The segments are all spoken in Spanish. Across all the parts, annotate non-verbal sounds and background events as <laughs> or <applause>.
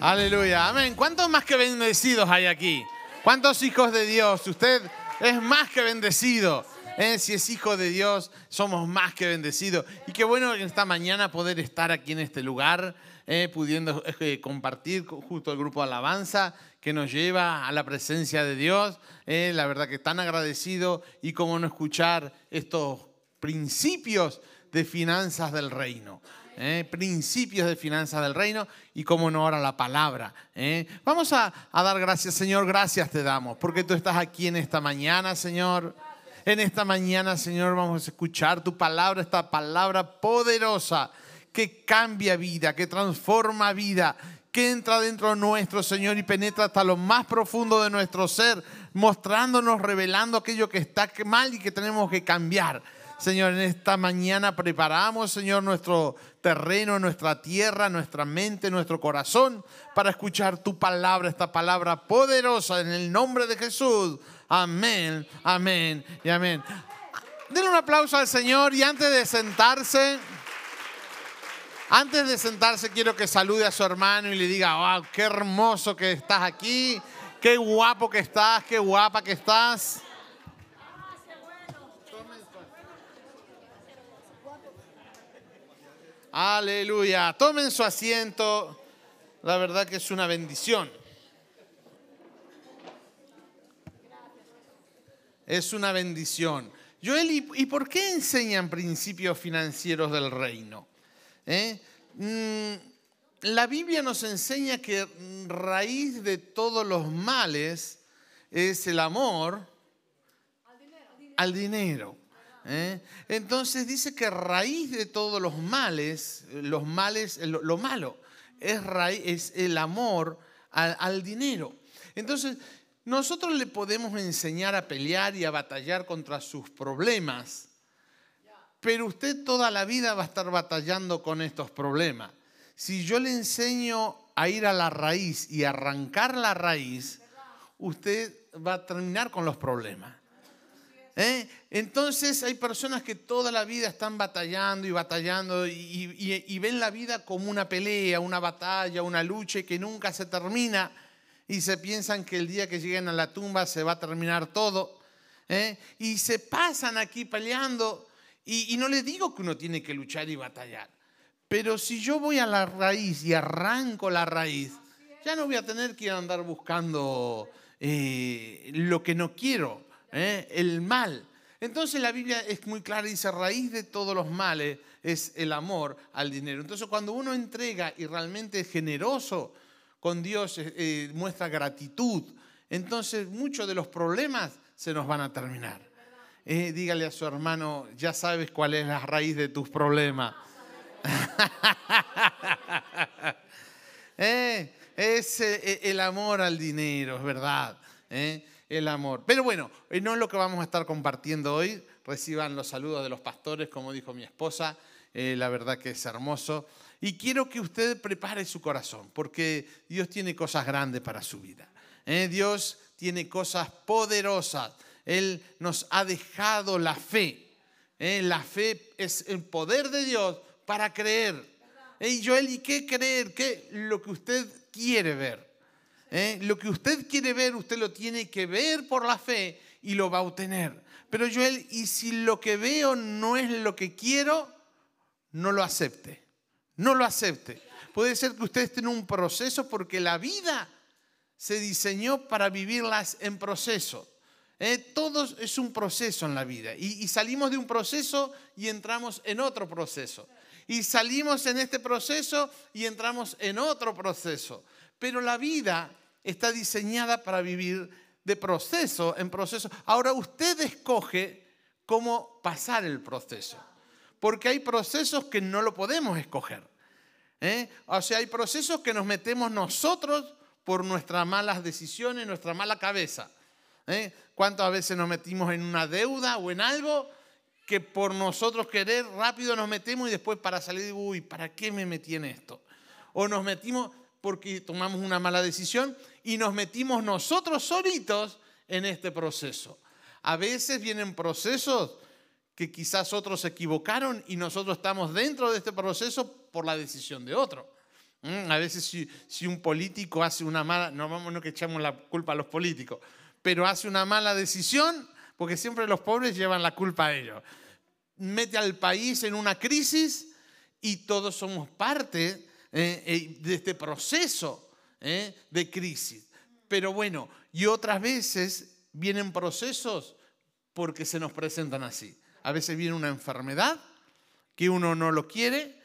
Aleluya, amén. ¿Cuántos más que bendecidos hay aquí? ¿Cuántos hijos de Dios? Usted es más que bendecido. ¿eh? Si es hijo de Dios, somos más que bendecidos. Y qué bueno esta mañana poder estar aquí en este lugar, ¿eh? pudiendo eh, compartir justo el grupo alabanza que nos lleva a la presencia de Dios. la verdad que tan agradecido y cómo no escuchar estos principios de finanzas del reino. ¿Eh? principios de finanzas del reino y como no ahora la palabra. ¿eh? Vamos a, a dar gracias, Señor, gracias te damos, porque tú estás aquí en esta mañana, Señor. En esta mañana, Señor, vamos a escuchar tu palabra, esta palabra poderosa que cambia vida, que transforma vida, que entra dentro de nuestro Señor y penetra hasta lo más profundo de nuestro ser, mostrándonos, revelando aquello que está mal y que tenemos que cambiar. Señor, en esta mañana preparamos, Señor, nuestro terreno, nuestra tierra, nuestra mente, nuestro corazón para escuchar tu palabra, esta palabra poderosa en el nombre de Jesús. Amén, amén y amén. Denle un aplauso al Señor y antes de sentarse, antes de sentarse quiero que salude a su hermano y le diga, wow, qué hermoso que estás aquí, qué guapo que estás, qué guapa que estás. Aleluya. Tomen su asiento. La verdad que es una bendición. Es una bendición. Joel, ¿y por qué enseñan principios financieros del reino? ¿Eh? Mm, la Biblia nos enseña que raíz de todos los males es el amor al dinero. ¿Eh? Entonces dice que raíz de todos los males, los males, lo, malo, es, raíz, es el amor al, al dinero. Entonces, nosotros le podemos enseñar a pelear y a batallar contra sus problemas, pero usted toda la vida va a estar batallando con estos problemas. Si yo le enseño a ir a la raíz y arrancar la raíz, usted va a terminar con los problemas. ¿Eh? Entonces hay personas que toda la vida están batallando y batallando y, ven la vida como una pelea, una batalla, una lucha que nunca se termina y se piensan que el día que lleguen a la tumba se va a terminar todo. ¿eh? Y se pasan aquí peleando y, no le digo que uno tiene que luchar y batallar, pero si yo voy a la raíz y arranco la raíz, ya no voy a tener que andar buscando eh, lo que no quiero ¿eh? el mal. Entonces la Biblia es muy clara, dice, raíz de todos los males es el amor al dinero. Entonces cuando uno entrega y realmente es generoso con Dios, eh, eh, muestra gratitud, entonces muchos de los problemas se nos van a terminar. dígale a su hermano, ya sabes cuál es la raíz de tus problemas. <laughs> es el amor al dinero, es verdad el amor. Pero bueno, eh, no es lo que vamos a estar compartiendo hoy. Reciban los saludos de los pastores, como dijo mi esposa. Eh, la verdad que es hermoso. Y quiero que usted prepare su corazón, porque Dios tiene cosas grandes para su vida. ¿eh? Dios tiene cosas poderosas. Él nos ha dejado la fe. La fe es el poder de Dios para creer. Y Joel, ¿y qué creer? ¿Qué? Lo que usted quiere ver. ¿Eh? Lo que usted quiere ver, usted lo tiene que ver por la fe y lo va a obtener. Pero Joel, ¿y si lo que veo no es lo que quiero? No lo acepte. No lo acepte. Puede ser que usted esté en un proceso porque la vida se diseñó para vivirlas en proceso. ¿eh? Todo es un proceso en la vida. y salimos de un proceso y entramos en otro proceso. Y salimos en este proceso y entramos en otro proceso. Pero la vida está diseñada para vivir de proceso en proceso. Ahora usted escoge cómo pasar el proceso. Porque hay procesos que no lo podemos escoger. ¿eh? O sea, hay procesos que nos metemos nosotros por nuestras malas decisiones, nuestra mala cabeza. ¿eh? ¿Cuántas veces nos metimos en una deuda o en algo que por nosotros querer rápido nos metemos y después para salir, uy, ¿para qué me metí en esto? O nos metimos, porque tomamos una mala decisión y nos metimos nosotros solitos en este proceso. A veces vienen procesos que quizás otros se equivocaron y nosotros estamos dentro de este proceso por la decisión de otro. Mm, A veces si, si un político hace una mala, no vamos no que echamos la culpa a los políticos, pero hace una mala decisión, porque siempre los pobres llevan la culpa a ellos. Mete al país en una crisis y todos somos parte eh, eh, de este proceso eh, de crisis. Pero bueno, y otras veces vienen procesos porque se nos presentan así. A veces viene una enfermedad que uno no lo quiere,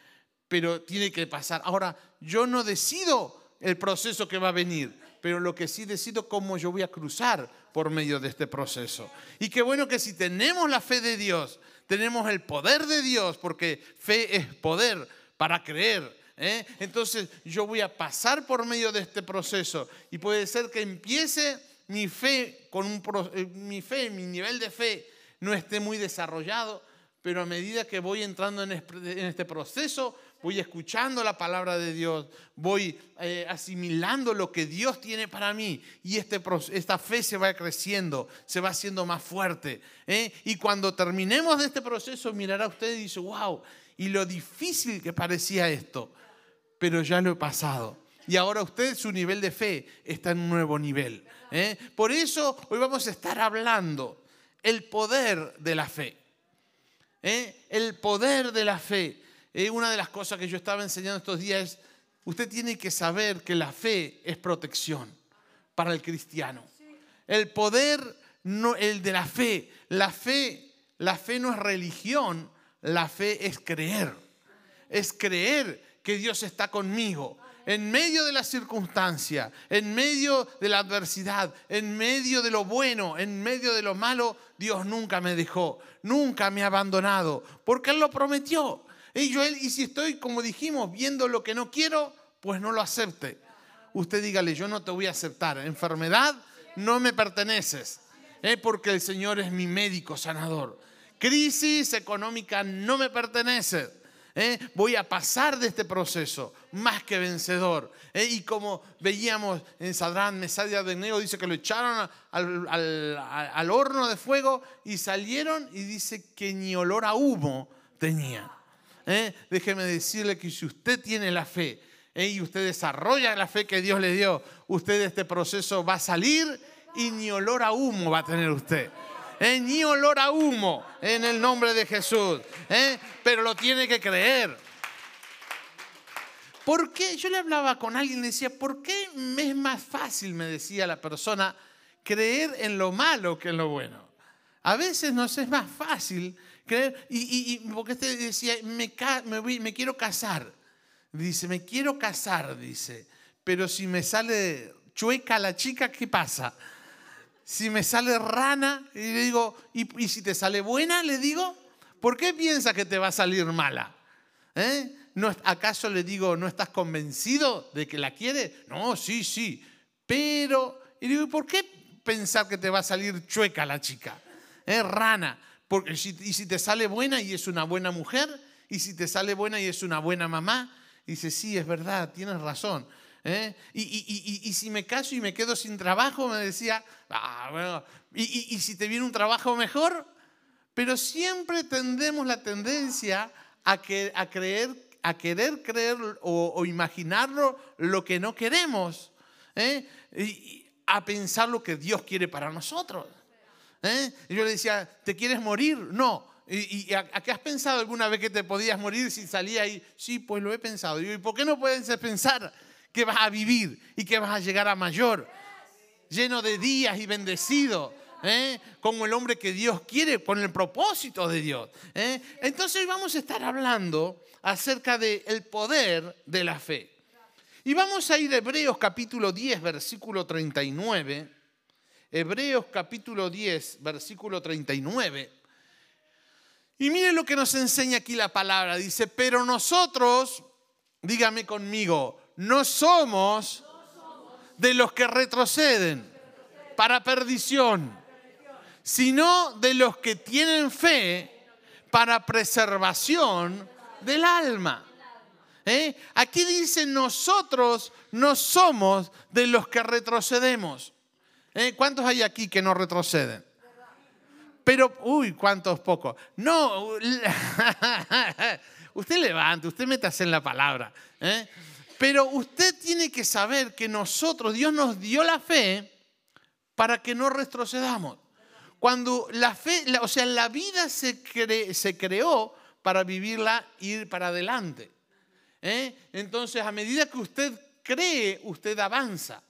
pero tiene que pasar. Ahora, yo no decido el proceso que va a venir, pero lo que sí decido cómo yo voy a cruzar por medio de este proceso. Y qué bueno que si tenemos la fe de Dios, tenemos el poder de Dios, porque fe es poder para creer. ¿Eh? Entonces yo voy a pasar por medio de este proceso y puede ser que empiece mi fe con un eh, mi fe, mi nivel de fe no esté muy desarrollado, pero a medida que voy entrando en es- en este proceso, voy escuchando la palabra de Dios, voy eh, asimilando lo que Dios tiene para mí y este, esta fe se va creciendo, se va haciendo más fuerte. ¿eh? Y cuando terminemos de este proceso, mirará usted y dice, wow, y lo difícil que parecía esto, pero ya lo he pasado. Y ahora usted, su nivel de fe está en un nuevo nivel. ¿eh? Por eso hoy vamos a estar hablando el poder de la fe. ¿eh? El poder de la fe. Eh, una de las cosas que yo estaba enseñando estos días es, usted tiene que saber que la fe es protección para el cristiano. El poder, no, el de la fe. La fe, la fe no es religión, la fe es creer. Es creer que Dios está conmigo. En medio de la circunstancia, en medio de la adversidad, en medio de lo bueno, en medio de lo malo, Dios nunca me dejó, nunca me ha abandonado, porque Él lo prometió. Y, y si estoy, como dijimos, viendo lo que no quiero, pues no lo acepte. Usted dígale, yo no te voy a aceptar. Enfermedad, no me perteneces, ¿eh? porque el Señor es mi médico sanador. Crisis económica no me pertenece. ¿Eh? Voy a pasar de este proceso más que vencedor. ¿eh? Y como veíamos en Sadrán, Mesad y Abednego, dice que lo echaron al horno de fuego y salieron y dice que ni olor a humo tenía. ¿eh? Déjeme decirle que si usted tiene la fe ¿eh? y usted desarrolla la fe que Dios le dio, usted de este proceso va a salir y ni olor a humo va a tener usted. ¿Eh? Ni olor a humo en el nombre de Jesús. ¿eh? Pero lo tiene que creer. ¿Por qué? Yo le hablaba con alguien y le decía, ¿por qué es más fácil, me decía la persona, creer en lo malo que en lo bueno? A veces nos es más fácil creer, y, y- y porque usted decía, me, me voy- me quiero casar. Dice, me quiero casar, dice, pero si me sale chueca la chica, ¿qué pasa? Si me sale rana, y le digo, ¿y, y si te sale buena? Le digo, ¿por qué piensa que te va a salir mala? ¿Eh? ¿No, ¿Acaso le digo, no estás convencido de que la quiere? No, sí, sí. Pero, y digo, ¿por qué pensar que te va a salir chueca la chica? ¿Eh? Rana. Porque y si te sale buena y es una buena mujer, y si te sale buena y es una buena mamá, dice, sí, es verdad, tienes razón. ¿Eh? Y, y- y- y- si me caso y me quedo sin trabajo, me decía, ah, bueno, y si te viene un trabajo mejor, pero siempre tendemos la tendencia a, que, a creer, a querer creer o, o imaginarlo lo que no queremos, ¿eh? y, y a pensar lo que Dios quiere para nosotros. ¿eh? Y yo le decía, ¿te quieres morir? No. ¿Y, y a, a qué has pensado alguna vez que te podías morir si salía ahí? Sí, pues lo he pensado. Y yo, ¿y por qué no puedes pensar que vas a vivir y que vas a llegar a mayor? Lleno de días y bendecido. ¿eh? Como el hombre que Dios quiere, con el propósito de Dios. ¿eh? Entonces hoy vamos a estar hablando acerca del poder de la fe. Y vamos a ir a Hebreos capítulo 10, versículo 39. Hebreos capítulo 10, versículo 39. Y miren lo que nos enseña aquí la palabra. Dice, pero nosotros, dígame conmigo, no somos de los que retroceden para perdición, sino de los que tienen fe para preservación del alma. ¿Eh? Aquí dice, nosotros no somos de los que retrocedemos. ¿Eh? ¿Cuántos hay aquí que no retroceden? Pero, uy, cuántos pocos. No, <laughs> usted levante, usted métase en la palabra. ¿eh? Pero usted tiene que saber que nosotros, Dios nos dio la fe para que no retrocedamos. Cuando la fe, o sea, la vida se, creó para vivirla ir para adelante. ¿eh? Entonces, a medida que usted cree, usted avanza.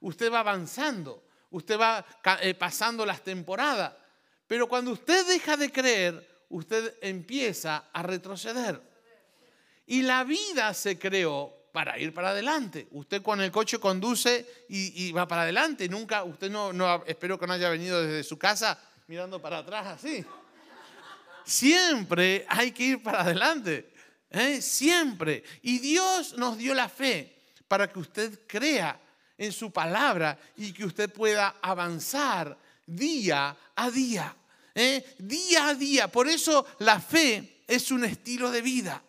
Usted va avanzando. Usted va eh, pasando las temporadas. Pero cuando usted deja de creer, usted empieza a retroceder. Y la vida se creó para ir para adelante. Usted con el coche conduce y, va para adelante. Nunca, usted no, espero que no haya venido desde su casa mirando para atrás así. Siempre hay que ir para adelante. ¿eh? Siempre. Y Dios nos dio la fe para que usted crea en su palabra y que usted pueda avanzar día a día. ¿eh? Día a día. Por eso la fe es un estilo de vida.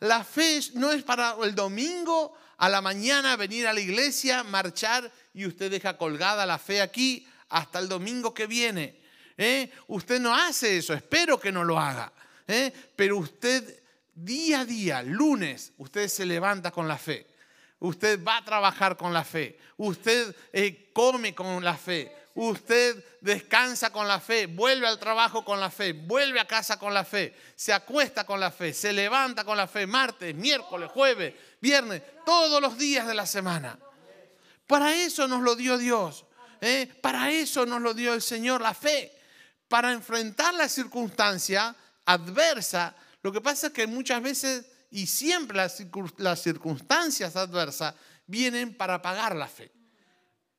La fe no es para el domingo a la mañana venir a la iglesia, marchar y usted deja colgada la fe aquí hasta el domingo que viene. ¿eh? Usted no hace eso, espero que no lo haga. ¿eh? Pero usted día a día, lunes, usted se levanta con la fe. Usted va a trabajar con la fe. Usted eh, come con la fe. Usted descansa con la fe, vuelve al trabajo con la fe, vuelve a casa con la fe, se acuesta con la fe, se levanta con la fe, martes, miércoles, jueves, viernes, todos los días de la semana. Para eso nos lo dio Dios. ¿eh? Para eso nos lo dio el Señor, la fe. Para enfrentar la circunstancia adversa. Lo que pasa es que muchas veces y siempre las, circunstancias adversas vienen para apagar la fe.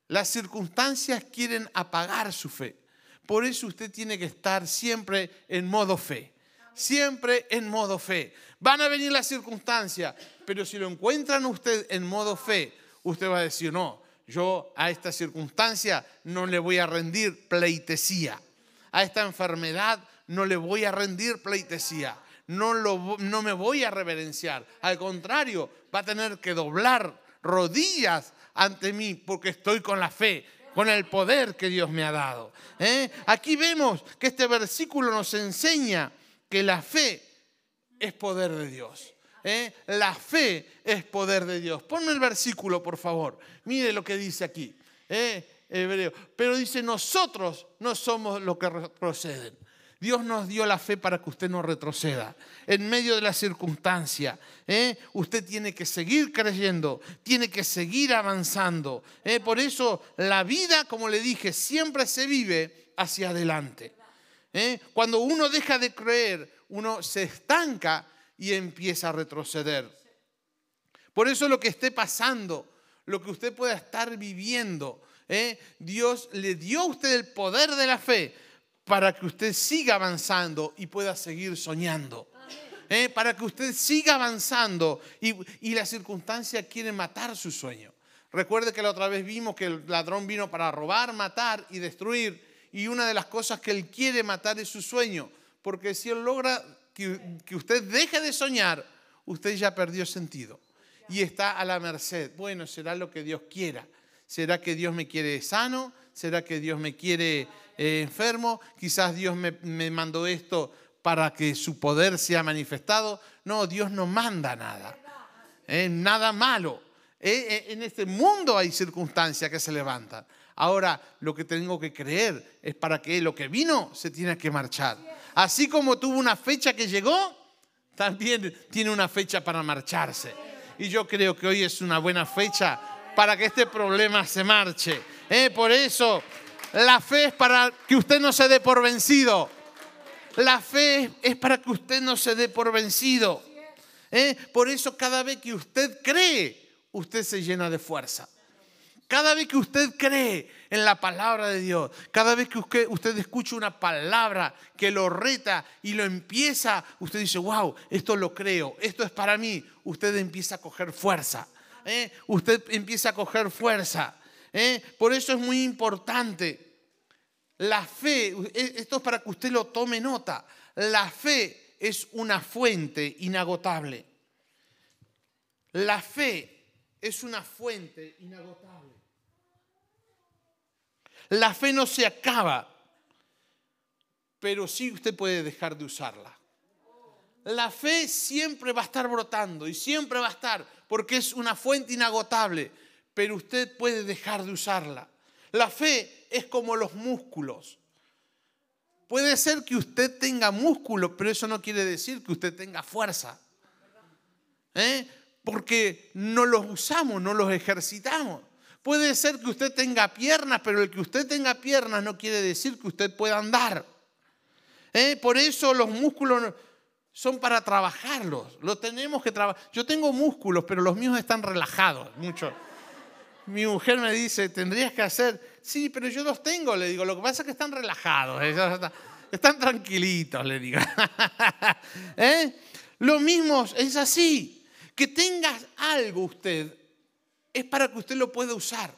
Las circunstancias quieren apagar su fe. Por eso usted tiene que estar siempre en modo fe. Siempre en modo fe. Van a venir las circunstancias, pero si lo encuentran usted en modo fe, usted va a decir, no, yo a esta circunstancia no le voy a rendir pleitesía. A esta enfermedad no le voy a rendir pleitesía. No, lo, no me voy a reverenciar. Al contrario, va a tener que doblar rodillas ante mí porque estoy con la fe, con el poder que Dios me ha dado. ¿eh? Aquí vemos que este versículo nos enseña que la fe es poder de Dios. ¿eh? La fe es poder de Dios. Ponme el versículo, por favor. Mire lo que dice aquí. ¿eh? Hebreo. Pero dice, nosotros no somos los que proceden. Dios nos dio la fe para que usted no retroceda. En medio de la circunstancia, ¿eh? usted tiene que seguir creyendo, tiene que seguir avanzando. ¿eh? Por eso la vida, como le dije, siempre se vive hacia adelante. ¿eh? Cuando uno deja de creer, uno se estanca y empieza a retroceder. Por eso lo que esté pasando, lo que usted pueda estar viviendo, Dios le dio a usted el poder de la fe para que usted siga avanzando y pueda seguir soñando. ¿Eh? Para que usted siga avanzando y, y la circunstancia quiere matar su sueño. Recuerde que la otra vez vimos que el ladrón vino para robar, matar y destruir. Y una de las cosas que él quiere matar es su sueño. Porque si él logra que, que usted deje de soñar, usted ya perdió sentido. Y está a la merced. Bueno, será lo que Dios quiera. ¿Será que Dios me quiere sano? ¿Será que Dios me quiere eh, enfermo, quizás Dios me, mandó esto para que su poder sea manifestado. No, Dios no manda nada, eh, nada malo. Eh, en este mundo hay circunstancias que se levantan. Ahora, lo que tengo que creer es para que lo que vino se tiene que marchar. Así como tuvo una fecha que llegó, también tiene una fecha para marcharse. Y yo creo que hoy es una buena fecha para que este problema se marche. por eso la fe es para que usted no se dé por vencido. La fe es para que usted no se dé por vencido. ¿Eh? Por eso cada vez que usted cree, usted se llena de fuerza. Cada vez que usted cree en la palabra de Dios, cada vez que usted, escucha una palabra que lo reta y lo empieza, usted dice, wow, esto lo creo, esto es para mí, usted empieza a coger fuerza. ¿eh? Usted empieza a coger fuerza. ¿Eh? Por eso es muy importante. La fe, e, esto es para que usted lo tome nota. La fe es una fuente inagotable. La fe es una fuente inagotable. La fe no se acaba, pero sí usted puede dejar de usarla. la fe siempre va a estar brotando y siempre va a estar porque es una fuente inagotable, pero usted puede dejar de usarla. La fe es como los músculos. Puede ser que usted tenga músculos, pero eso no quiere decir que usted tenga fuerza. ¿Eh? Porque no los usamos, no los ejercitamos. Puede ser que usted tenga piernas, pero el que usted tenga piernas no quiere decir que usted pueda andar. ¿Eh? Por eso los músculos son para trabajarlos. Los tenemos que trabajar. Yo tengo músculos, pero los míos están relajados mucho. Mi mujer me dice, tendrías que hacer. Sí, pero yo los tengo, le digo. Lo que pasa es que están relajados. Están tranquilitos, le digo. <laughs> ¿Eh? Lo mismo es así. Que tengas algo usted es para que usted lo pueda usar.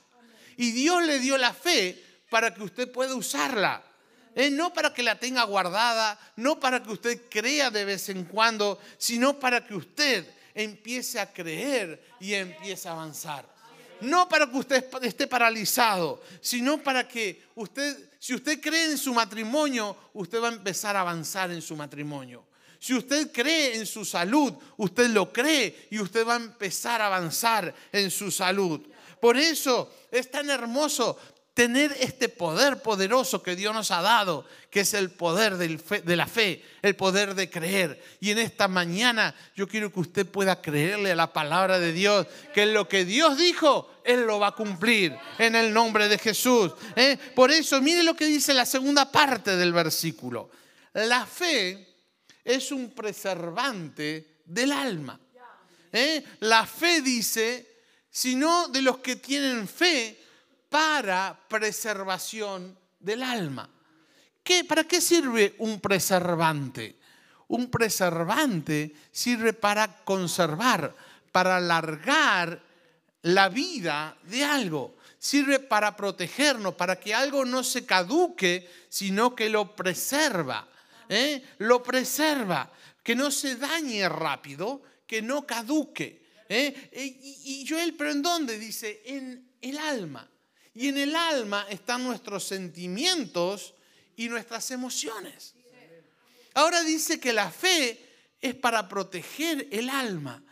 Y Dios le dio la fe para que usted pueda usarla. Eh, no para que la tenga guardada, no para que usted crea de vez en cuando, sino para que usted empiece a creer y empiece a avanzar. No para que usted esté paralizado, sino para que usted, si usted cree en su matrimonio, usted va a empezar a avanzar en su matrimonio. Si usted cree en su salud, usted lo cree y usted va a empezar a avanzar en su salud. Por eso es tan hermoso tener este poder poderoso que Dios nos ha dado, que es el poder de la fe, el poder de creer. Y en esta mañana yo quiero que usted pueda creerle a la palabra de Dios, que lo que Dios dijo, Él lo va a cumplir en el nombre de Jesús. ¿eh? Por eso, mire lo que dice la segunda parte del versículo. La fe es un preservante del alma. ¿eh? La fe dice, sino de los que tienen fe, para preservación del alma. ¿Qué, ¿Para qué sirve un preservante? Un preservante sirve para conservar, para alargar la vida de algo. Sirve para protegernos, para que algo no se caduque, sino que lo preserva. ¿eh? Lo preserva, que no se dañe rápido, que no caduque. ¿eh? Y, y Joel, pero ¿en dónde? Dice, en el alma. Y en el alma están nuestros sentimientos y nuestras emociones. Ahora dice que la fe es para proteger el alma.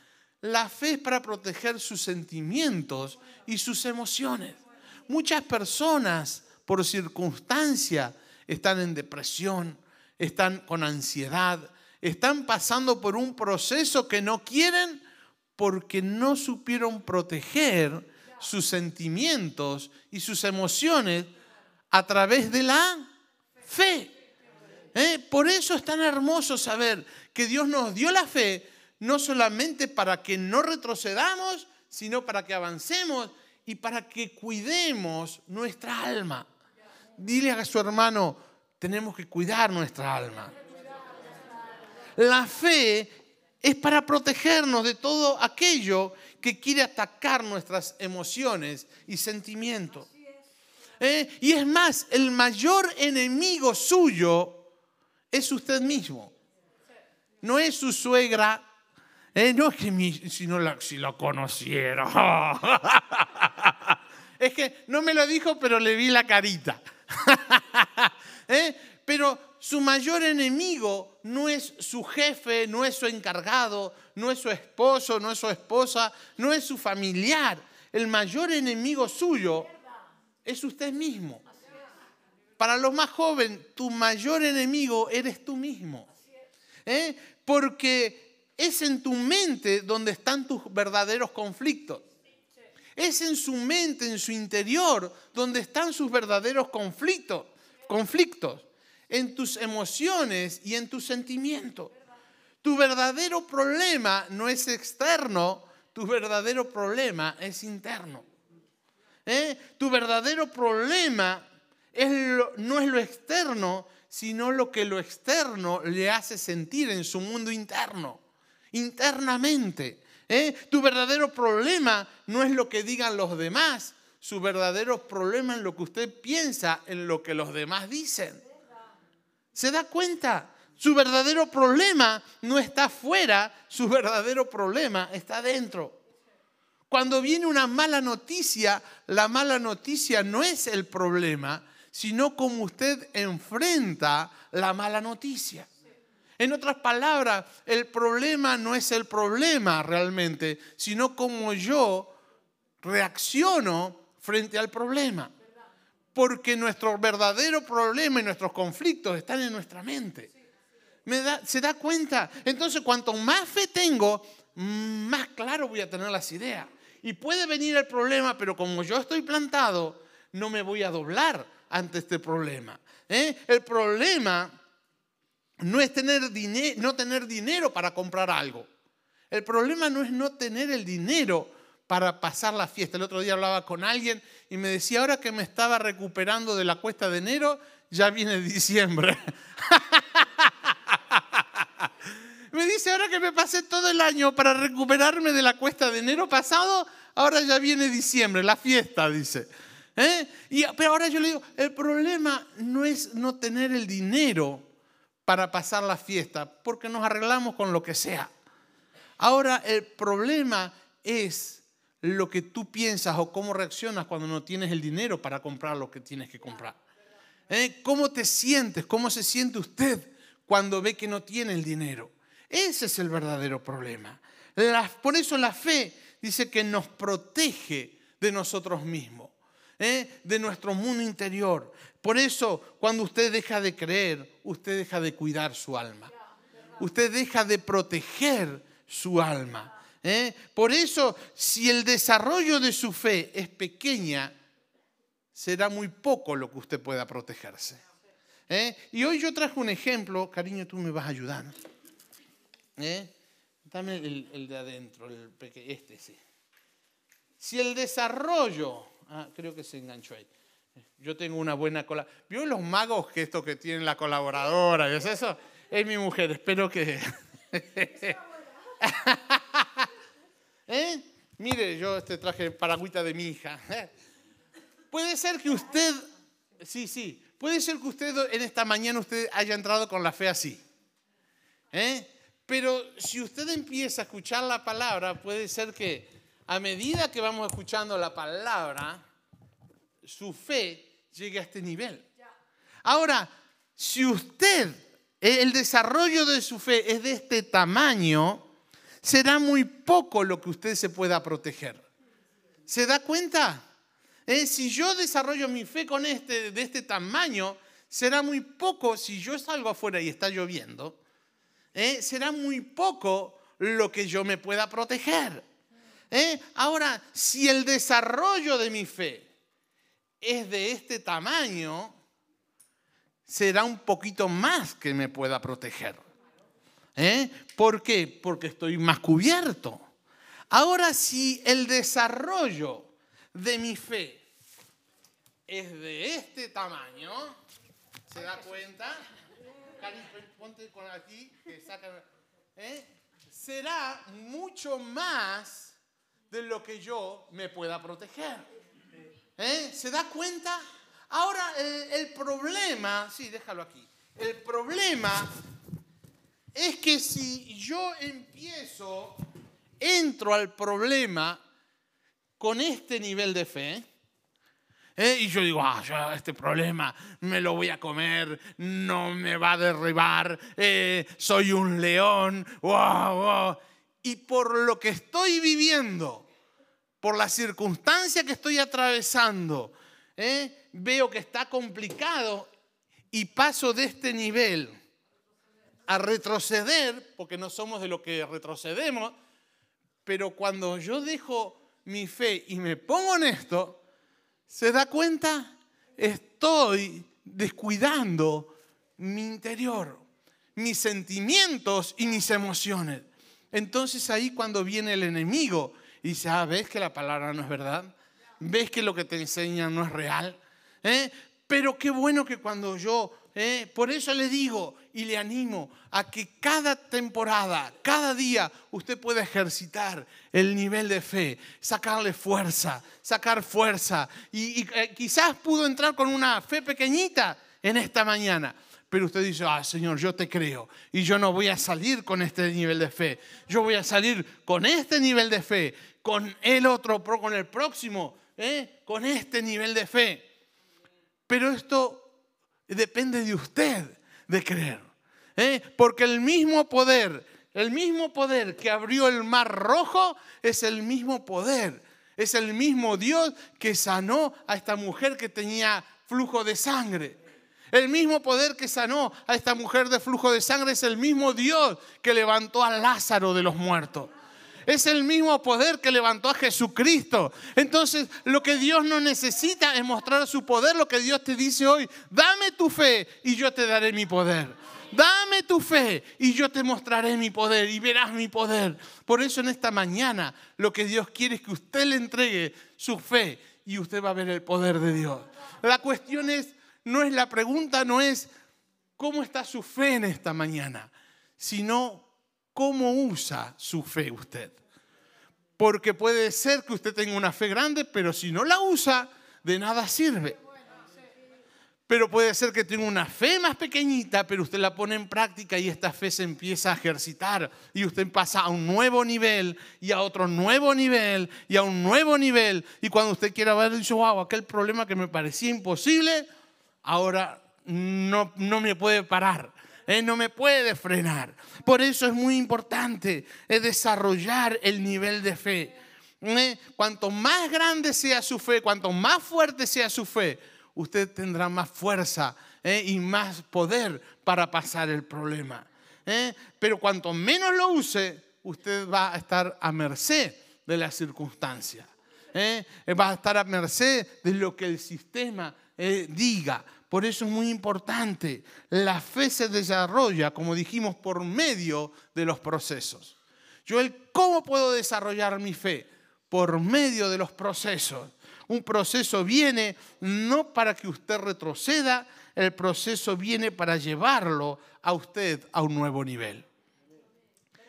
La fe es para proteger sus sentimientos y sus emociones. Muchas personas, por circunstancia, están en depresión, están con ansiedad, están pasando por un proceso que no quieren porque no supieron proteger sus sentimientos y sus emociones a través de la fe. ¿Eh? Por eso es tan hermoso saber que Dios nos dio la fe, no solamente para que no retrocedamos, sino para que avancemos y para que cuidemos nuestra alma. Dile a su hermano, tenemos que cuidar nuestra alma. La fe es para protegernos de todo aquello que quiere atacar nuestras emociones y sentimientos. ¿Eh? Y es más, el mayor enemigo suyo es usted mismo. No es su suegra. ¿eh? No es que si, no la, si lo conociera. <laughs> es que no me lo dijo, pero le vi la carita. <laughs> ¿Eh? Pero su mayor enemigo no es su jefe, no es su encargado, no es su esposo, no es su esposa, no es su familiar. El mayor enemigo suyo es usted mismo. Para los más jóvenes, tu mayor enemigo eres tú mismo. ¿Eh? Porque es en tu mente donde están tus verdaderos conflictos. Es en su mente, en su interior, donde están sus verdaderos conflictos. conflictos en tus emociones y en tus sentimientos. Tu verdadero problema no es externo, tu verdadero problema es interno. ¿Eh? Tu verdadero problema no es lo externo, sino lo que lo externo le hace sentir en su mundo interno, internamente. ¿Eh? Tu verdadero problema no es lo que digan los demás, su verdadero problema es lo que usted piensa en lo que los demás dicen. ¿Se da cuenta? Su verdadero problema no está fuera, su verdadero problema está dentro. Cuando viene una mala noticia, la mala noticia no es el problema, sino cómo usted enfrenta la mala noticia. En otras palabras, el problema no es el problema realmente, sino cómo yo reacciono frente al problema. Porque nuestro verdadero problema y nuestros conflictos están en nuestra mente. ¿Se da cuenta? Entonces, cuanto más fe tengo, más claro voy a tener las ideas. Y puede venir el problema, pero como yo estoy plantado, no me voy a doblar ante este problema. ¿eh? El problema no es tener no tener dinero para comprar algo. El problema no es no tener el dinero para pasar la fiesta. El otro día hablaba con alguien y me decía, ahora que me estaba recuperando de la cuesta de enero, ya viene diciembre. <laughs> me dice, ahora que me pasé todo el año para recuperarme de la cuesta de enero pasado, ahora ya viene diciembre, la fiesta, dice. ¿Eh? Y, pero ahora yo le digo, el problema no es no tener el dinero para pasar la fiesta, porque nos arreglamos con lo que sea. Ahora el problema es lo que tú piensas o cómo reaccionas cuando no tienes el dinero para comprar lo que tienes que comprar. ¿Eh? ¿Cómo te sientes? ¿Cómo se siente usted cuando ve que no tiene el dinero? Ese es el verdadero problema. por eso la fe dice que nos protege de nosotros mismos. ¿eh? de nuestro mundo interior. Por eso, cuando usted deja de creer, usted deja de cuidar su alma. Usted deja de proteger su alma. ¿Eh? Por eso, si el desarrollo de su fe es pequeña, será muy poco lo que usted pueda protegerse. ¿eh? Y hoy yo traje un ejemplo, cariño, tú me vas a ayudar. Dame el, de adentro, el este sí. Si el desarrollo Ah, creo que se enganchó ahí. Yo tengo una buena cola. ¿Vio los magos que esto que tienen la colaboradora? ¿Es eso? Es mi mujer, espero que... <laughs> <laughs> ¿Eh? Mire, yo este traje paragüita de mi hija. Puede ser que usted, sí, sí, puede ser que usted en esta mañana usted haya entrado con la fe así. ¿Eh? Pero si usted empieza a escuchar la palabra, puede ser que a medida que vamos escuchando la palabra, su fe llegue a este nivel. Ahora, si usted, el desarrollo de su fe es de este tamaño, será muy poco lo que usted se pueda proteger. ¿Se da cuenta? Eh, si yo desarrollo mi fe con este, de este tamaño, será muy poco, si yo salgo afuera y está lloviendo, eh, será muy poco lo que yo me pueda proteger. ¿Eh? Ahora, si el desarrollo de mi fe es de este tamaño, será un poquito más que me pueda proteger. ¿Eh? ¿Por qué? Porque estoy más cubierto. Ahora, si el desarrollo de mi fe es de este tamaño, ¿se da cuenta? ponte con aquí, que saca, ¿eh? será mucho más de lo que yo me pueda proteger. ¿Eh? ¿Se da cuenta? Ahora, el, problema, sí, déjalo aquí. El problema es que si yo empiezo, entro al problema con este nivel de fe, ¿eh? y yo digo, ah, este problema me lo voy a comer, no me va a derribar, eh, soy un león, y por lo que estoy viviendo, por la circunstancia que estoy atravesando, ¿eh? veo que está complicado y paso de este nivel a retroceder, porque no somos de lo que retrocedemos, pero cuando yo dejo mi fe y me pongo en esto, ¿se da cuenta? Estoy descuidando mi interior, mis sentimientos y mis emociones. Entonces ahí cuando viene el enemigo y dice, ah, ¿ves que la palabra no es verdad? ¿Ves que lo que te enseñan no es real? ¿Eh? Pero qué bueno que cuando yo, ¿eh? por eso le digo y le animo a que cada temporada, cada día, usted pueda ejercitar el nivel de fe, sacarle fuerza, sacar fuerza. Y, eh, quizás pudo entrar con una fe pequeñita en esta mañana, pero usted dice, ah, Señor, yo te creo y yo no voy a salir con este nivel de fe. Yo voy a salir con este nivel de fe, con el otro, con el próximo, ¿eh? con este nivel de fe. Pero esto depende de usted de creer. ¿eh? porque el mismo poder, el mismo poder que abrió el mar rojo es el mismo poder, es el mismo Dios que sanó a esta mujer que tenía flujo de sangre. El mismo poder que sanó a esta mujer de flujo de sangre es el mismo Dios que levantó a Lázaro de los muertos. Es el mismo poder que levantó a Jesucristo. Entonces, lo que Dios no necesita es mostrar su poder. Lo que Dios te dice hoy, dame tu fe y yo te daré mi poder. Dame tu fe y yo te mostraré mi poder y verás mi poder. Por eso en esta mañana lo que Dios quiere es que usted le entregue su fe y usted va a ver el poder de Dios. La cuestión es, no es la pregunta, no es cómo está su fe en esta mañana, sino cómo usa su fe usted. Porque puede ser que usted tenga una fe grande, pero si no la usa, de nada sirve. Pero puede ser que tenga una fe más pequeñita, pero usted la pone en práctica y esta fe se empieza a ejercitar y usted pasa a un nuevo nivel y a otro nuevo nivel y a un nuevo nivel. Y cuando usted quiera ver, dice, wow, aquel problema que me parecía imposible, ahora no, no me puede parar. Él no me puede frenar. Por eso es muy importante es desarrollar el nivel de fe. ¿Eh? Cuanto más grande sea su fe, cuanto más fuerte sea su fe, usted tendrá más fuerza ¿eh? y más poder para pasar el problema. ¿eh? Pero cuanto menos lo use, usted va a estar a merced de las circunstancias. Va a estar a merced de lo que el sistema diga. Por eso es muy importante. La fe se desarrolla, como dijimos, por medio de los procesos. Yo, ¿cómo puedo desarrollar mi fe? Por medio de los procesos. Un proceso viene no para que usted retroceda, el proceso viene para llevarlo a usted a un nuevo nivel.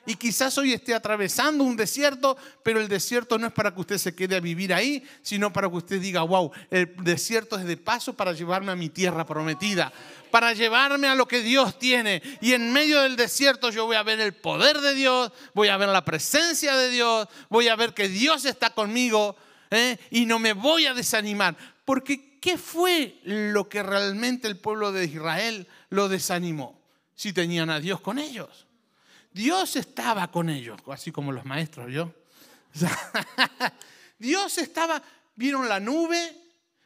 Y quizás hoy esté atravesando un desierto, pero el desierto no es para que usted se quede a vivir ahí, sino para que usted diga, wow, el desierto es de paso para llevarme a mi tierra prometida, para llevarme a lo que Dios tiene. Y en medio del desierto yo voy a ver el poder de Dios, voy a ver la presencia de Dios, voy a ver que Dios está conmigo ¿eh? y no me voy a desanimar. Porque ¿qué fue lo que realmente el pueblo de Israel lo desanimó? Si tenían a Dios con ellos. Dios estaba con ellos, así como los maestros, ¿yo? <laughs> Dios estaba, vieron la nube,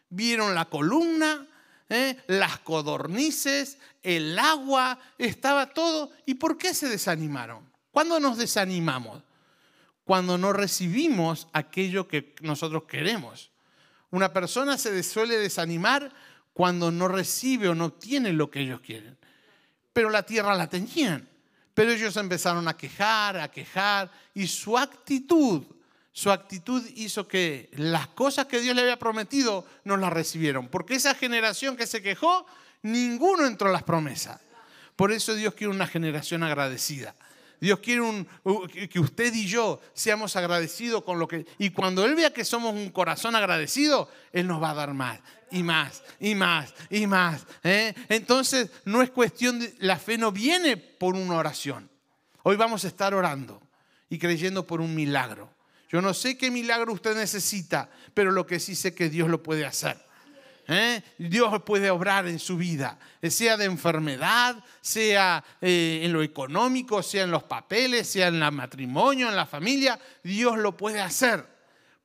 vieron la columna, ¿eh? las codornices, el agua, estaba todo. ¿Y por qué se desanimaron? ¿Cuándo nos desanimamos? Cuando no recibimos aquello que nosotros queremos. Una persona se suele desanimar cuando no recibe o no obtiene lo que ellos quieren. Pero la tierra la tenían. Pero ellos empezaron a quejar, a quejar, y su actitud, su actitud hizo que las cosas que Dios le había prometido no las recibieron. Porque esa generación que se quejó, ninguno entró en las promesas. Por eso Dios quiere una generación agradecida. Dios quiere que usted y yo seamos agradecidos con lo que... Y cuando Él vea que somos un corazón agradecido, Él nos va a dar más y más y más y más. ¿eh? Entonces, no es cuestión de... La fe no viene por una oración. Hoy vamos a estar orando y creyendo por un milagro. Yo no sé qué milagro usted necesita, pero lo que sí sé que Dios lo puede hacer. ¿eh? Dios puede obrar en su vida, sea de enfermedad, sea eh, en lo económico, sea en los papeles, sea en el matrimonio, en la familia. Dios lo puede hacer.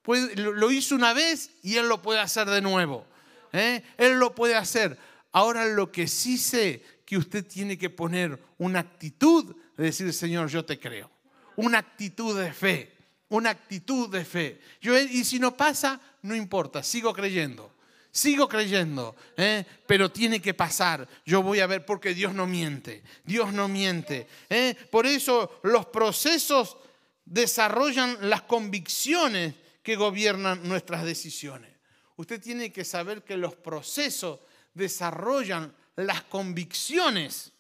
lo hizo una vez y Él lo puede hacer de nuevo. ¿Eh? Él lo puede hacer. Ahora lo que sí sé que usted tiene que poner una actitud de decir, Señor, yo te creo. Una actitud de fe. Una actitud de fe. Y si no pasa, no importa, sigo creyendo. Sigo creyendo, ¿eh? pero tiene que pasar. Yo voy a ver porque Dios no miente. Dios no miente. ¿eh? Por eso los procesos desarrollan las convicciones que gobiernan nuestras decisiones. Usted tiene que saber que los procesos desarrollan las convicciones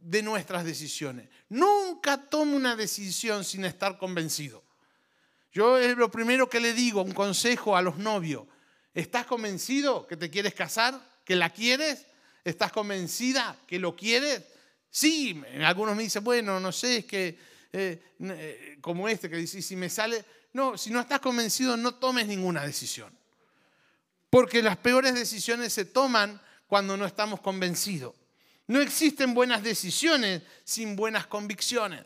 de nuestras decisiones. Nunca tome una decisión sin estar convencido. Yo es lo primero que le digo, un consejo a los novios ¿Estás convencido que te quieres casar? ¿Que la quieres? ¿Estás convencida que lo quieres? Sí, algunos me dicen, bueno, no sé, es que eh, eh, como este que dice, si me sale... No, si no estás convencido, no tomes ninguna decisión. Porque las peores decisiones se toman cuando no estamos convencidos. No existen buenas decisiones sin buenas convicciones.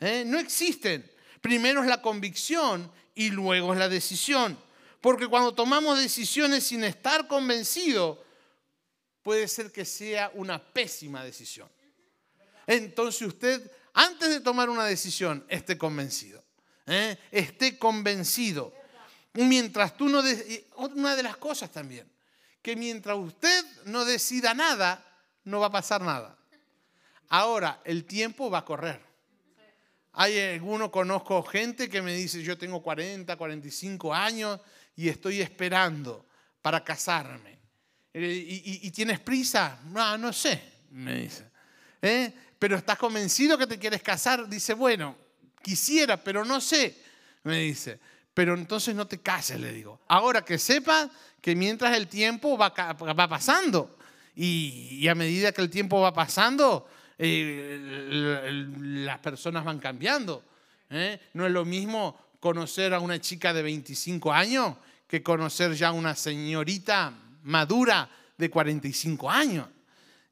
¿Eh? No existen. Primero es la convicción y luego es la decisión. Porque cuando tomamos decisiones sin estar convencidos, puede ser que sea una pésima decisión. Entonces usted, antes de tomar una decisión, esté convencido. ¿eh? Esté convencido. Mientras tú no... una de las cosas también, que mientras usted no decida nada, no va a pasar nada. Ahora, el tiempo va a correr. Hay alguno, conozco gente que me dice, yo tengo 40, 45 años y estoy esperando para casarme. Eh, ¿Y, tienes prisa? No, no sé, me dice. ¿Eh? Pero estás convencido que te quieres casar. Dice, bueno, quisiera, pero no sé, me dice. Pero entonces no te cases, le digo. Ahora que sepas que mientras el tiempo va, va pasando, y, a medida que el tiempo va pasando, eh, las personas van cambiando. ¿eh? No es lo mismo conocer a una chica de 25 años que conocer ya a una señorita madura de 45 años.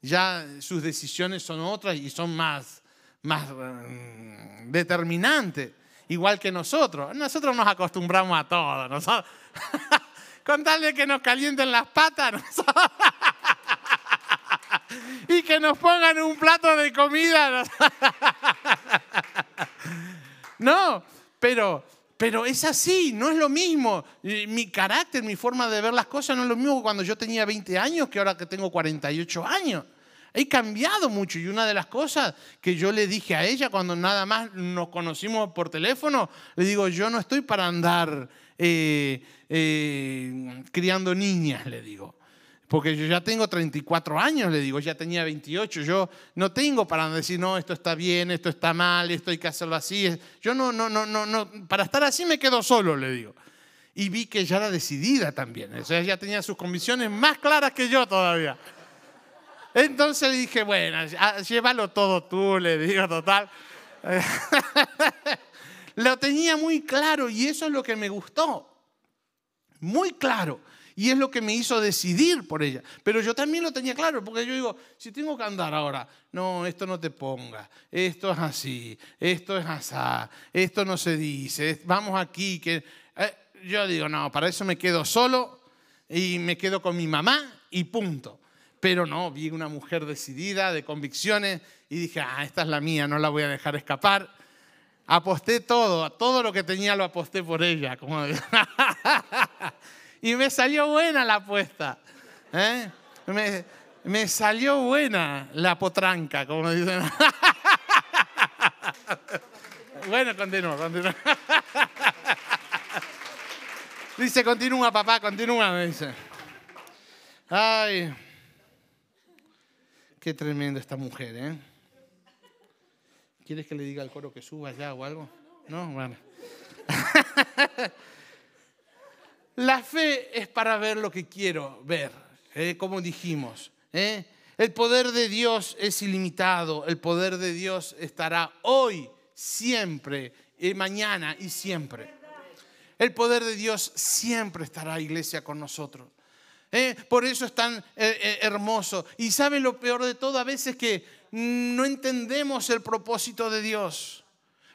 Ya sus decisiones son otras y son más, más mm, determinantes, igual que nosotros. Nosotros nos acostumbramos a todo. Nosotros, <laughs> con tal de que nos calienten las patas, <laughs> y que nos pongan un plato de comida. No, <laughs> pero, pero es así, no es lo mismo. Mi carácter, mi forma de ver las cosas no es lo mismo cuando yo tenía 20 años que ahora que tengo 48 años. He cambiado mucho y una de las cosas que yo le dije a ella cuando nada más nos conocimos por teléfono, le digo, yo no estoy para andar eh, eh, criando niñas, le digo. Porque yo ya tengo 34 años, le digo, ya tenía 28. Yo no tengo para decir, no, esto está bien, esto está mal, esto hay que hacerlo así. Yo no, no, no, no, no, para estar así me quedo solo, le digo. Y vi que ya era decidida también. O sea, ella tenía sus convicciones más claras que yo todavía. Entonces le dije, bueno, llévalo todo tú, le digo, total. <laughs> lo tenía muy claro y eso es lo que me gustó. Muy claro. Y es lo que me hizo decidir por ella. Pero yo también lo tenía claro, porque yo digo, si tengo que andar ahora, no, esto no te ponga, esto es así, esto es así, esto no se dice, vamos aquí, que... Eh, yo digo, no, para eso me quedo solo y me quedo con mi mamá y punto. Pero no, vi una mujer decidida, de convicciones, y dije, ah, esta es la mía, no la voy a dejar escapar. Aposté todo, todo lo que tenía lo aposté por ella. Como... <laughs> Y me salió buena la apuesta. ¿eh? Me, salió buena la potranca, como dicen. <laughs> bueno, continúa, continúa. <laughs> dice, continúa, papá, continúa, me dice. Ay, qué tremenda esta mujer, ¿eh? ¿Quieres que le diga al coro que suba ya o algo? No, bueno. <laughs> La fe es para ver lo que quiero ver, ¿eh? como dijimos. ¿eh? El poder de Dios es ilimitado, el poder de Dios estará hoy, siempre, y mañana y siempre. El poder de Dios siempre estará, iglesia, con nosotros. ¿Eh? Por eso es tan hermoso. Y sabe lo peor de todo, a veces que no entendemos el propósito de Dios.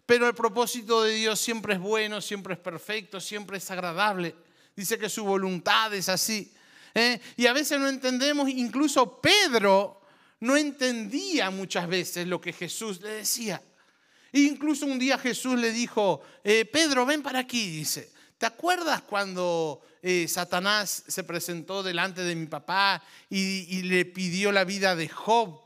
Pero el propósito de Dios siempre es bueno, siempre es perfecto, siempre es agradable. Dice que su voluntad es así. ¿eh? Y a veces no entendemos, incluso Pedro no entendía muchas veces lo que Jesús le decía. E incluso un día Jesús le dijo, eh, Pedro, ven para aquí, dice. ¿Te acuerdas cuando eh, Satanás se presentó delante de mi papá y, le pidió la vida de Job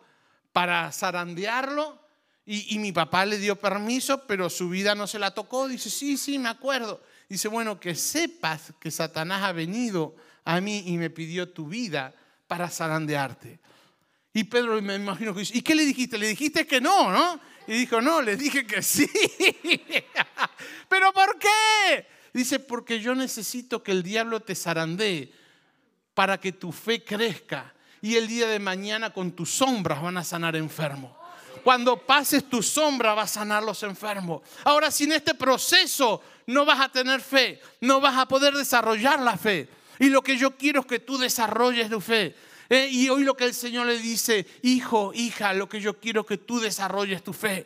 para zarandearlo? Y, y mi papá le dio permiso, pero su vida no se la tocó. Dice, sí, sí, me acuerdo. Dice, bueno, que sepas que Satanás ha venido a mí y me pidió tu vida para zarandearte. Y Pedro me imagino que dice, ¿y qué le dijiste? Le dijiste que no, ¿no? Y dijo, no, le dije que sí. <laughs> ¿Pero por qué? Dice, porque yo necesito que el diablo te zarandee para que tu fe crezca. Y el día de mañana con tus sombras van a sanar enfermos. Cuando pases tu sombra va a sanar los enfermos. Ahora, sin este proceso no vas a tener fe, no vas a poder desarrollar la fe. Y lo que yo quiero es que tú desarrolles tu fe. Eh, y hoy lo que el Señor le dice, hijo, hija, lo que yo quiero que tú desarrolles tu fe.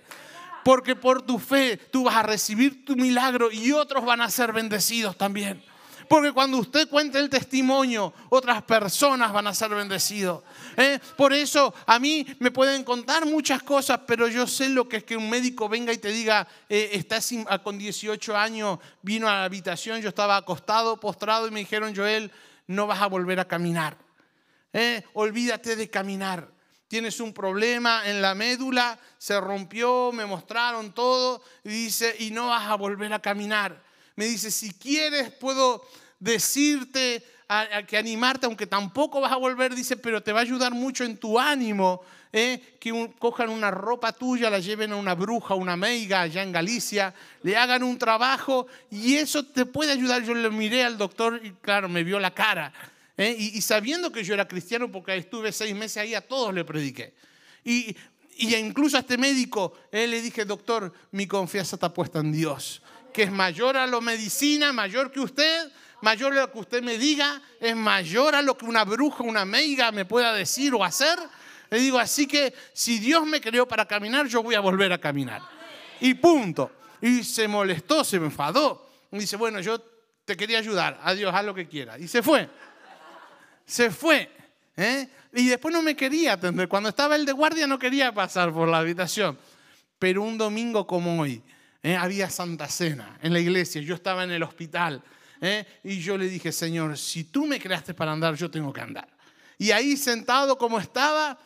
Porque por tu fe tú vas a recibir tu milagro y otros van a ser bendecidos también. Porque cuando usted cuente el testimonio, otras personas van a ser bendecidos. ¿eh? Por eso a mí me pueden contar muchas cosas, pero yo sé lo que es que un médico venga y te diga, eh, estás ah, con 18 años, vino a la habitación, yo estaba acostado, postrado y me dijeron, Joel, no vas a volver a caminar. ¿eh? Olvídate de caminar tienes un problema en la médula, se rompió, me mostraron todo, y dice, y no vas a volver a caminar me dice, si quieres puedo decirte, a, que animarte, aunque tampoco vas a volver, dice, pero te va a ayudar mucho en tu ánimo, ¿eh? que cojan una ropa tuya, la lleven a una bruja, una meiga allá en Galicia, le hagan un trabajo y eso te puede ayudar. Yo le miré al doctor y claro, me vio la cara. ¿Eh? Y, sabiendo que yo era cristiano, porque estuve seis meses ahí, a todos le prediqué. Y, y incluso a este médico, ¿eh? le dije, doctor, mi confianza está puesta en Dios que es mayor a lo medicina, mayor que usted, mayor a lo que usted me diga, es mayor a lo que una bruja, una meiga me pueda decir o hacer. Le digo, así que si Dios me creó para caminar, yo voy a volver a caminar. Y punto. Y se molestó, se me enfadó. Y dice, bueno, yo te quería ayudar, adiós, haz lo que quiera. Y se fue. Se fue. ¿eh? Y después no me quería atender. Cuando estaba el de guardia no quería pasar por la habitación. Pero un domingo como hoy, ¿eh? había Santa Cena en la iglesia, yo estaba en el hospital ¿eh? y yo le dije, Señor, si tú me creaste para andar, yo tengo que andar. Y ahí sentado como estaba,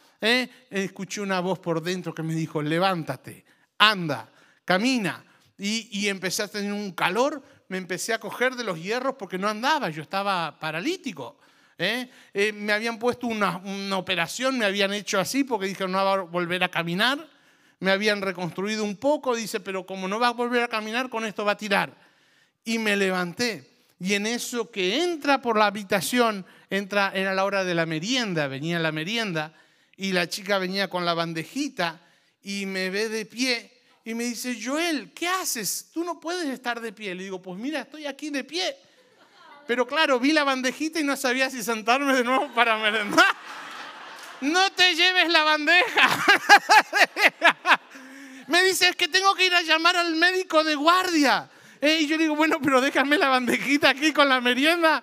escuché una voz por dentro que me dijo, levántate, anda, camina. Y, empecé a tener un calor, me empecé a coger de los hierros porque no andaba, yo estaba paralítico. Me habían puesto una, una, operación, me habían hecho así porque dije no va a volver a caminar me habían reconstruido un poco, dice, pero como no va a volver a caminar, con esto va a tirar. Y me levanté. Y en eso que entra por la habitación, entra, era la hora de la merienda, venía la merienda, y la chica venía con la bandejita y me ve de pie y me dice, Joel, ¿qué haces? Tú no puedes estar de pie. Le digo, pues mira, estoy aquí de pie. Pero claro, vi la bandejita y no sabía si sentarme de nuevo para merendar no te lleves la bandeja. <laughs> Me dice, es que tengo que ir a llamar al médico de guardia. Eh, y yo digo, bueno, pero déjame la bandejita aquí con la merienda.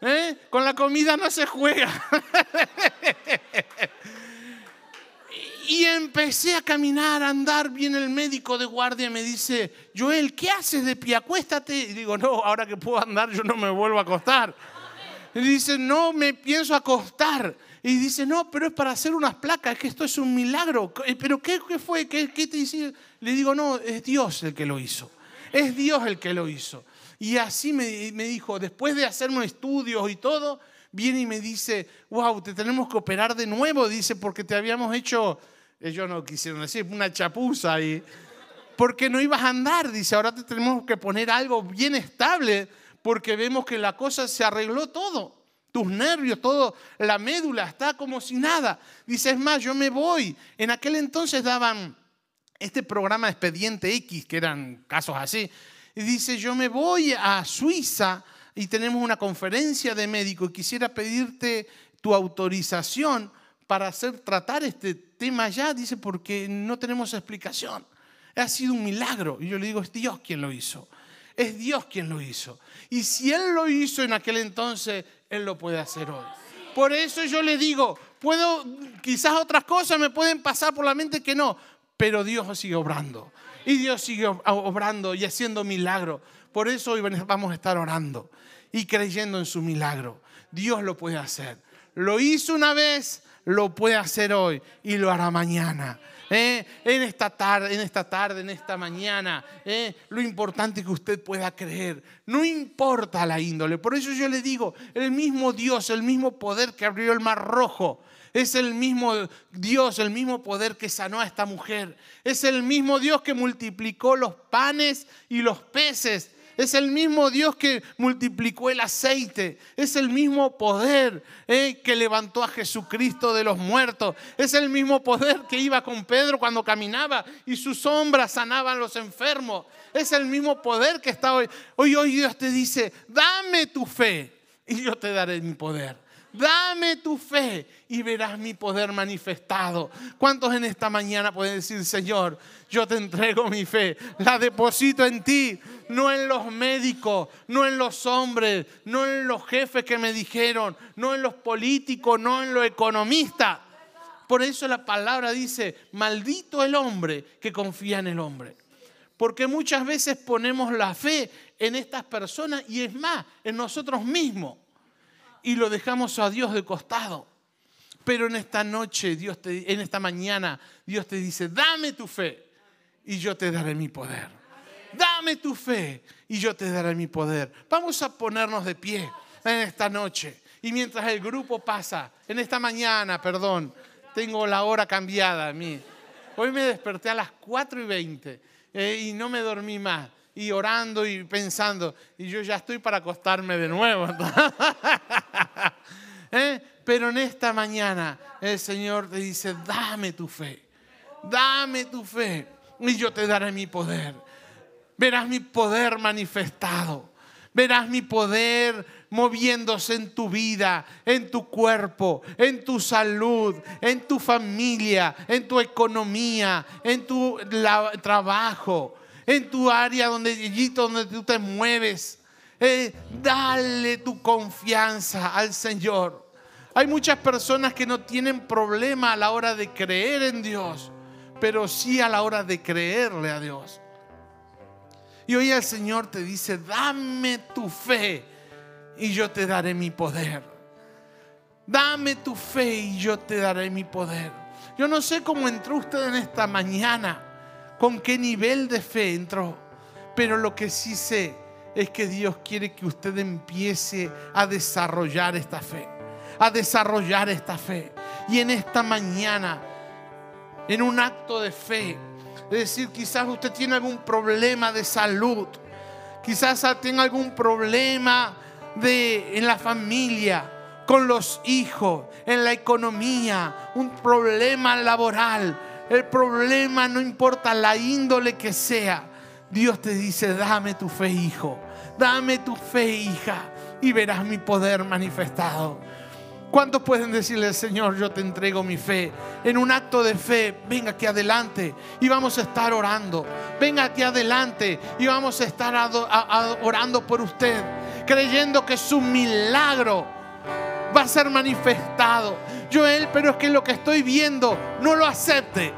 Eh, con la comida no se juega. <laughs> y empecé a caminar, a andar. Viene el médico de guardia me dice, Joel, ¿qué haces de pie? Acuéstate. Y digo, no, ahora que puedo andar yo no me vuelvo a acostar. Y dice, no me pienso acostar. Y dice, no, pero es para hacer unas placas, es que esto es un milagro. Eh, ¿Pero qué, fue? ¿Qué, te dice? Le digo, no, es Dios el que lo hizo. Es Dios el que lo hizo. Y así me, dijo, después de hacerme estudios y todo, viene y me dice, wow, te tenemos que operar de nuevo, dice, porque te habíamos hecho, ellos no quisieron decir, una chapuza, y, porque no ibas a andar, dice, ahora te tenemos que poner algo bien estable, porque vemos que la cosa se arregló todo tus nervios, todo, la médula está como si nada. Dice, es más, yo me voy. En aquel entonces daban este programa Expediente X, que eran casos así. Y dice, yo me voy a Suiza y tenemos una conferencia de médicos y quisiera pedirte tu autorización para hacer, tratar este tema allá. Dice, porque no tenemos explicación. Ha sido un milagro. Y yo le digo, es Dios quien lo hizo. Es Dios quien lo hizo. Y si Él lo hizo en aquel entonces, Él lo puede hacer hoy. Por eso yo le digo, puedo, quizás otras cosas me pueden pasar por la mente que no, pero Dios sigue obrando. Y Dios sigue obrando y haciendo milagros. Por eso hoy vamos a estar orando y creyendo en su milagro. Dios lo puede hacer. Lo hizo una vez, lo puede hacer hoy y lo hará mañana. ¿eh? en esta tarde, en esta tarde, en esta mañana. ¿eh? lo importante es que usted pueda creer. No importa la índole. Por eso yo le digo, el mismo Dios, el mismo poder que abrió el mar rojo. Es el mismo Dios, el mismo poder que sanó a esta mujer. Es el mismo Dios que multiplicó los panes y los peces es el mismo Dios que multiplicó el aceite. Es el mismo poder eh, que levantó a Jesucristo de los muertos. Es el mismo poder que iba con Pedro cuando caminaba y sus sombras sanaban los enfermos. Es el mismo poder que está hoy. Hoy, hoy Dios te dice, dame tu fe y yo te daré mi poder. Dame tu fe y verás mi poder manifestado. ¿Cuántos en esta mañana pueden decir, Señor, yo te entrego mi fe, la deposito en ti, no en los médicos, no en los hombres, no en los jefes que me dijeron, no en los políticos, no en los economistas. Por eso la palabra dice, maldito el hombre que confía en el hombre. Porque muchas veces ponemos la fe en estas personas y es más, en nosotros mismos. Y lo dejamos a Dios de costado. Pero en esta noche, Dios te, en esta mañana, Dios te dice, dame tu fe y yo te daré mi poder. Dame tu fe y yo te daré mi poder. Vamos a ponernos de pie en esta noche. Y mientras el grupo pasa, en esta mañana, perdón, tengo la hora cambiada a mí. Hoy me desperté a las 4 y 20 eh, y no me dormí más. Y orando y pensando, y yo ya estoy para acostarme de nuevo. <laughs> ¿Eh? Pero en esta mañana el Señor te dice, dame tu fe, dame tu fe y yo te daré mi poder. Verás mi poder manifestado. Verás mi poder moviéndose en tu vida, en tu cuerpo, en tu salud, en tu familia, en tu economía, en tu trabajo, en tu área donde, donde tú te mueves. Eh, dale tu confianza al Señor. Hay muchas personas que no tienen problema a la hora de creer en Dios pero sí a la hora de creerle a Dios. Y hoy el Señor te dice, dame tu fe y yo te daré mi poder. Dame tu fe y yo te daré mi poder. Yo no sé cómo entró usted en esta mañana, con qué nivel de fe entró, pero lo que sí sé es que Dios quiere que usted empiece a desarrollar esta fe, a desarrollar esta fe. Y en esta mañana en un acto de fe. Es decir, quizás usted tiene algún problema de salud, quizás tenga algún problema de, en la familia, con los hijos, en la economía, un problema laboral. El problema no importa la índole que sea. Dios te dice, dame tu fe, hijo. Dame tu fe, hija. Y verás mi poder manifestado. ¿Cuántos pueden decirle, Señor, yo te entrego mi fe? En un acto de fe, venga aquí adelante y vamos a estar orando. Venga aquí adelante y vamos a estar orando por usted, creyendo que su milagro va a ser manifestado. Joel, pero es que lo que estoy viendo no lo acepte.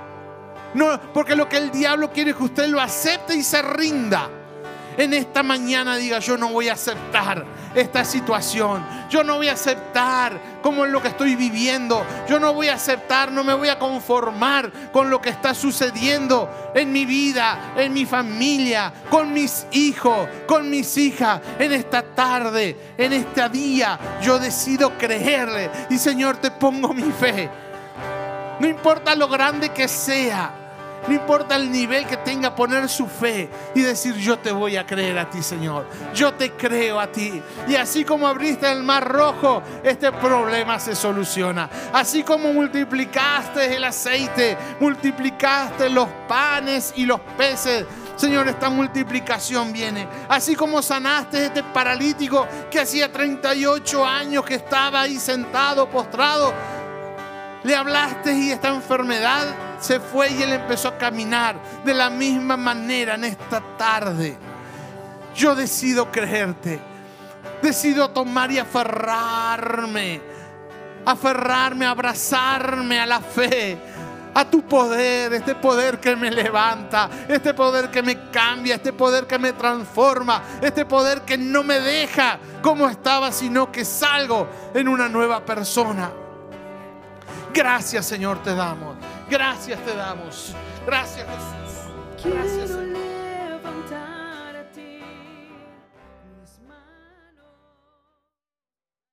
No, porque lo que el diablo quiere es que usted lo acepte y se rinda en esta mañana diga, yo no voy a aceptar esta situación. Yo no voy a aceptar como es lo que estoy viviendo. Yo no voy a aceptar, no me voy a conformar con lo que está sucediendo en mi vida, en mi familia, con mis hijos, con mis hijas. En esta tarde, en este día, yo decido creerle. Y Señor, te pongo mi fe. No importa lo grande que sea. No importa el nivel que tenga, poner su fe y decir, yo te voy a creer a ti, Señor. Yo te creo a ti. Y así como abriste el mar rojo, este problema se soluciona. Así como multiplicaste el aceite, multiplicaste los panes y los peces. Señor, esta multiplicación viene. Así como sanaste este paralítico que hacía 38 años que estaba ahí sentado, postrado. Le hablaste y esta enfermedad se fue y él empezó a caminar de la misma manera en esta tarde. Yo decido creerte. Decido tomar y aferrarme. Aferrarme, abrazarme a la fe a tu poder, este poder que me levanta, este poder que me cambia, este poder que me transforma, este poder que no me deja como estaba, sino que salgo en una nueva persona. Gracias Señor te damos. Gracias te damos. Gracias Jesús. Gracias Señor.